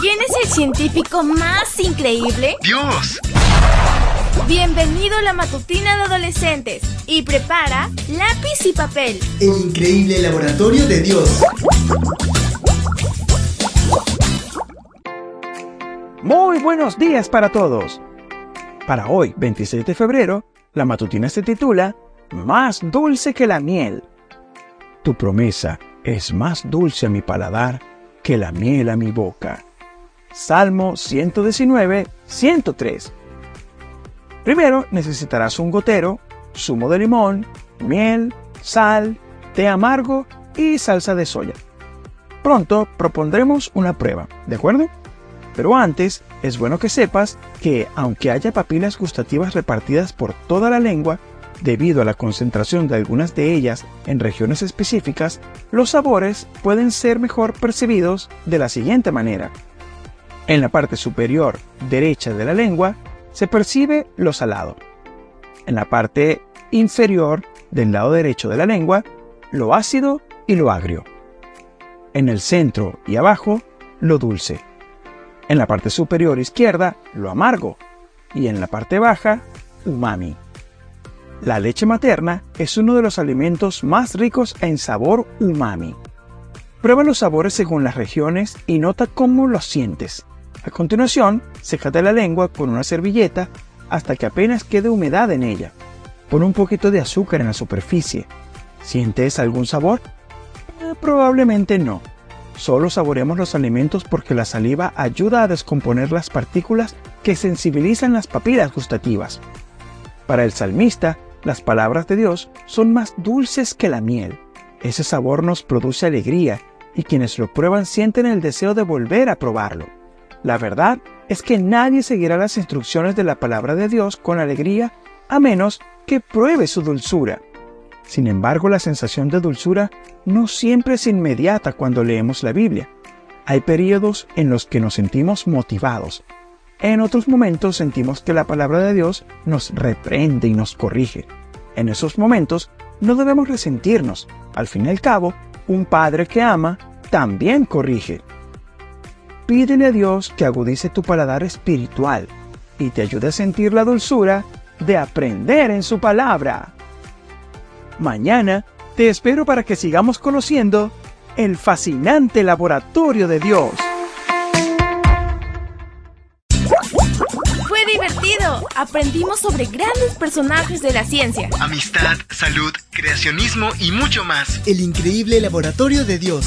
¿Quién es el científico más increíble? ¡Dios! Bienvenido a la matutina de adolescentes y prepara lápiz y papel. El increíble laboratorio de Dios. Muy buenos días para todos. Para hoy, 26 de febrero, la matutina se titula Más dulce que la miel. Tu promesa es más dulce a mi paladar que la miel a mi boca. Salmo 119, 103. Primero necesitarás un gotero, zumo de limón, miel, sal, té amargo y salsa de soya. Pronto propondremos una prueba, ¿de acuerdo? Pero antes, es bueno que sepas que aunque haya papilas gustativas repartidas por toda la lengua, debido a la concentración de algunas de ellas en regiones específicas, los sabores pueden ser mejor percibidos de la siguiente manera. En la parte superior derecha de la lengua se percibe lo salado. En la parte inferior del lado derecho de la lengua, lo ácido y lo agrio. En el centro y abajo, lo dulce. En la parte superior izquierda, lo amargo. Y en la parte baja, umami. La leche materna es uno de los alimentos más ricos en sabor umami. Prueba los sabores según las regiones y nota cómo los sientes. A continuación, sécate la lengua con una servilleta hasta que apenas quede humedad en ella. Pon un poquito de azúcar en la superficie. ¿Sientes algún sabor? Eh, probablemente no. Solo saboreamos los alimentos porque la saliva ayuda a descomponer las partículas que sensibilizan las papilas gustativas. Para el salmista, las palabras de Dios son más dulces que la miel. Ese sabor nos produce alegría y quienes lo prueban sienten el deseo de volver a probarlo. La verdad es que nadie seguirá las instrucciones de la palabra de Dios con alegría a menos que pruebe su dulzura. Sin embargo, la sensación de dulzura no siempre es inmediata cuando leemos la Biblia. Hay periodos en los que nos sentimos motivados. En otros momentos sentimos que la palabra de Dios nos reprende y nos corrige. En esos momentos no debemos resentirnos. Al fin y al cabo, un padre que ama también corrige. Pídele a Dios que agudice tu paladar espiritual y te ayude a sentir la dulzura de aprender en su palabra. Mañana te espero para que sigamos conociendo el fascinante laboratorio de Dios. Fue divertido. Aprendimos sobre grandes personajes de la ciencia. Amistad, salud, creacionismo y mucho más. El increíble laboratorio de Dios.